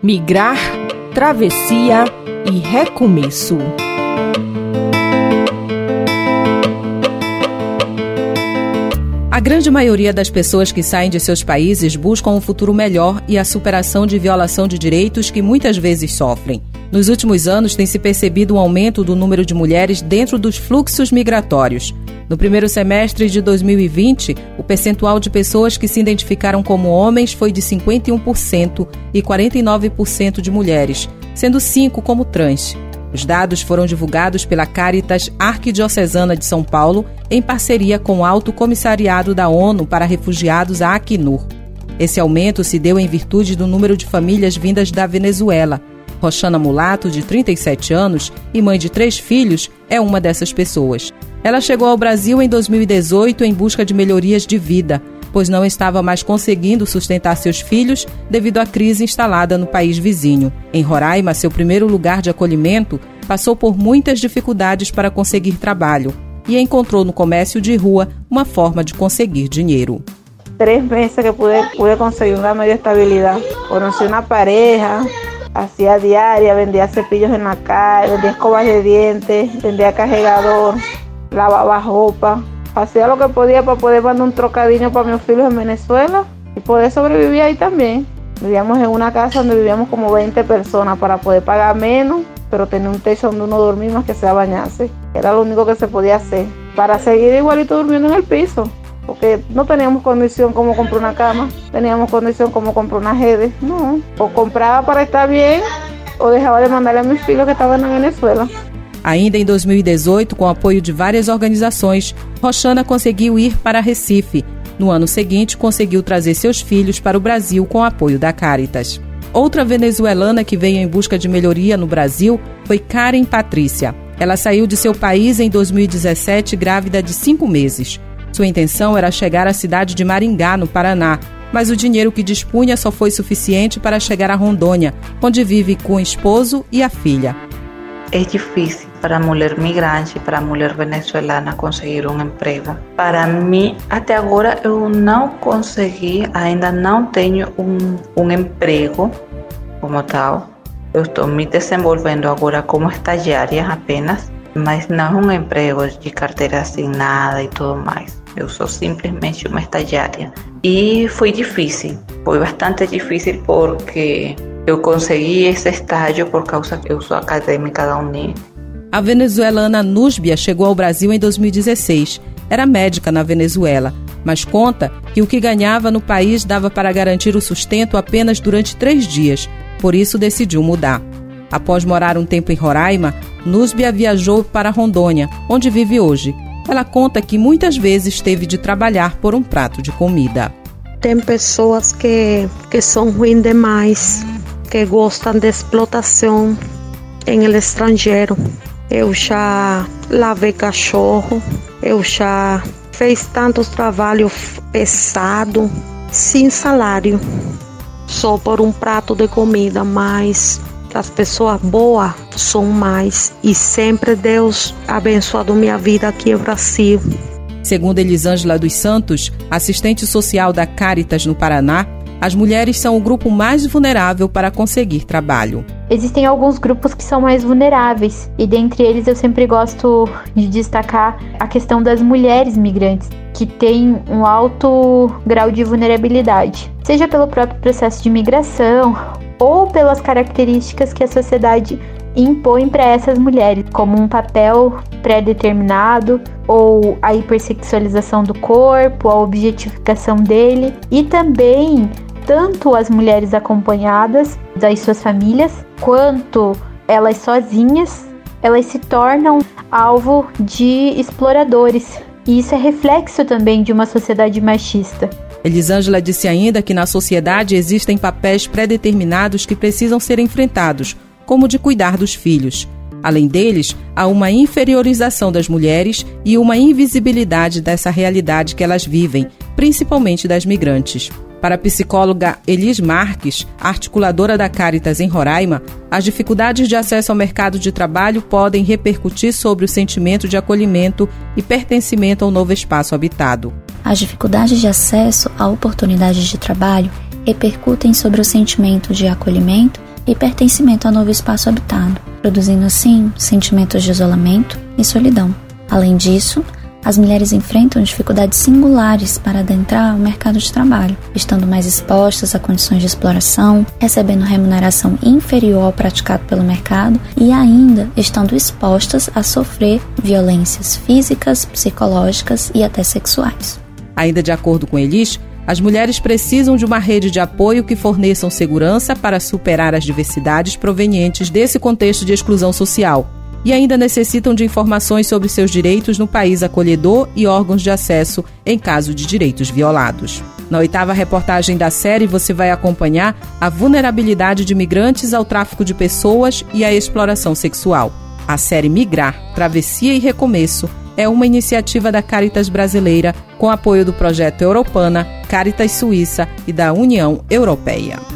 Migrar, travessia e recomeço. A grande maioria das pessoas que saem de seus países buscam um futuro melhor e a superação de violação de direitos que muitas vezes sofrem. Nos últimos anos, tem se percebido um aumento do número de mulheres dentro dos fluxos migratórios. No primeiro semestre de 2020, o percentual de pessoas que se identificaram como homens foi de 51% e 49% de mulheres, sendo 5% como trans. Os dados foram divulgados pela Caritas Arquidiocesana de São Paulo em parceria com o Alto Comissariado da ONU para Refugiados, a Acnur. Esse aumento se deu em virtude do número de famílias vindas da Venezuela. Roxana Mulato, de 37 anos e mãe de três filhos, é uma dessas pessoas. Ela chegou ao Brasil em 2018 em busca de melhorias de vida, pois não estava mais conseguindo sustentar seus filhos devido à crise instalada no país vizinho. Em Roraima, seu primeiro lugar de acolhimento, passou por muitas dificuldades para conseguir trabalho e encontrou no comércio de rua uma forma de conseguir dinheiro. Três meses que pude, pude conseguir uma meio estabilidade. Conheci uma pareja, hacía diaria, vendía cepillos en la calle, vendía escobas de dientes, vendía cargador. lavaba ropa, hacía lo que podía para poder mandar un trocadillo para mis hijos en Venezuela y poder sobrevivir ahí también. Vivíamos en una casa donde vivíamos como 20 personas para poder pagar menos, pero tener un techo donde uno dormía más que sea bañarse. Era lo único que se podía hacer. Para seguir igualito durmiendo en el piso, porque no teníamos condición como comprar una cama, teníamos condición como comprar una jede, no. O compraba para estar bien, o dejaba de mandarle a mis hijos que estaban en Venezuela. Ainda em 2018, com apoio de várias organizações, Roxana conseguiu ir para Recife. No ano seguinte, conseguiu trazer seus filhos para o Brasil com apoio da Caritas. Outra venezuelana que veio em busca de melhoria no Brasil foi Karen Patrícia. Ela saiu de seu país em 2017 grávida de cinco meses. Sua intenção era chegar à cidade de Maringá, no Paraná, mas o dinheiro que dispunha só foi suficiente para chegar a Rondônia, onde vive com o esposo e a filha. É difícil para a mulher migrante, para a mulher venezuelana conseguir um emprego. Para mim, até agora eu não consegui, ainda não tenho um, um emprego como tal. Eu estou me desenvolvendo agora como estagiária apenas, mas não um emprego de carteira assinada e tudo mais. Eu sou simplesmente uma estagiária. E foi difícil, foi bastante difícil porque eu consegui esse estágio por causa que eu sou acadêmica da Uni a venezuelana Núsbia chegou ao Brasil em 2016. Era médica na Venezuela, mas conta que o que ganhava no país dava para garantir o sustento apenas durante três dias, por isso decidiu mudar. Após morar um tempo em Roraima, Núsbia viajou para Rondônia, onde vive hoje. Ela conta que muitas vezes teve de trabalhar por um prato de comida. Tem pessoas que, que são ruins demais, que gostam de explotação em estrangeiro. Eu já lavei cachorro, eu já fiz tantos trabalhos pesados, sem salário, só por um prato de comida, mas as pessoas boas são mais e sempre Deus abençoado minha vida aqui no Brasil. Segundo Elisângela dos Santos, assistente social da Caritas no Paraná, as mulheres são o grupo mais vulnerável para conseguir trabalho. Existem alguns grupos que são mais vulneráveis, e dentre eles eu sempre gosto de destacar a questão das mulheres migrantes, que têm um alto grau de vulnerabilidade, seja pelo próprio processo de migração ou pelas características que a sociedade impõe para essas mulheres, como um papel pré-determinado ou a hipersexualização do corpo, a objetificação dele e também tanto as mulheres acompanhadas das suas famílias, quanto elas sozinhas, elas se tornam alvo de exploradores. E isso é reflexo também de uma sociedade machista. Elisângela disse ainda que na sociedade existem papéis pré-determinados que precisam ser enfrentados, como o de cuidar dos filhos. Além deles, há uma inferiorização das mulheres e uma invisibilidade dessa realidade que elas vivem, principalmente das migrantes. Para a psicóloga Elis Marques, articuladora da Caritas em Roraima, as dificuldades de acesso ao mercado de trabalho podem repercutir sobre o sentimento de acolhimento e pertencimento ao novo espaço habitado. As dificuldades de acesso a oportunidades de trabalho repercutem sobre o sentimento de acolhimento e pertencimento ao novo espaço habitado, produzindo assim sentimentos de isolamento e solidão. Além disso, as mulheres enfrentam dificuldades singulares para adentrar o mercado de trabalho, estando mais expostas a condições de exploração, recebendo remuneração inferior ao praticado pelo mercado e ainda estando expostas a sofrer violências físicas, psicológicas e até sexuais. Ainda de acordo com Elis, as mulheres precisam de uma rede de apoio que forneçam segurança para superar as diversidades provenientes desse contexto de exclusão social e ainda necessitam de informações sobre seus direitos no país acolhedor e órgãos de acesso em caso de direitos violados. Na oitava reportagem da série, você vai acompanhar a vulnerabilidade de migrantes ao tráfico de pessoas e à exploração sexual. A série Migrar, Travessia e Recomeço é uma iniciativa da Caritas Brasileira com apoio do projeto Europana, Caritas Suíça e da União Europeia.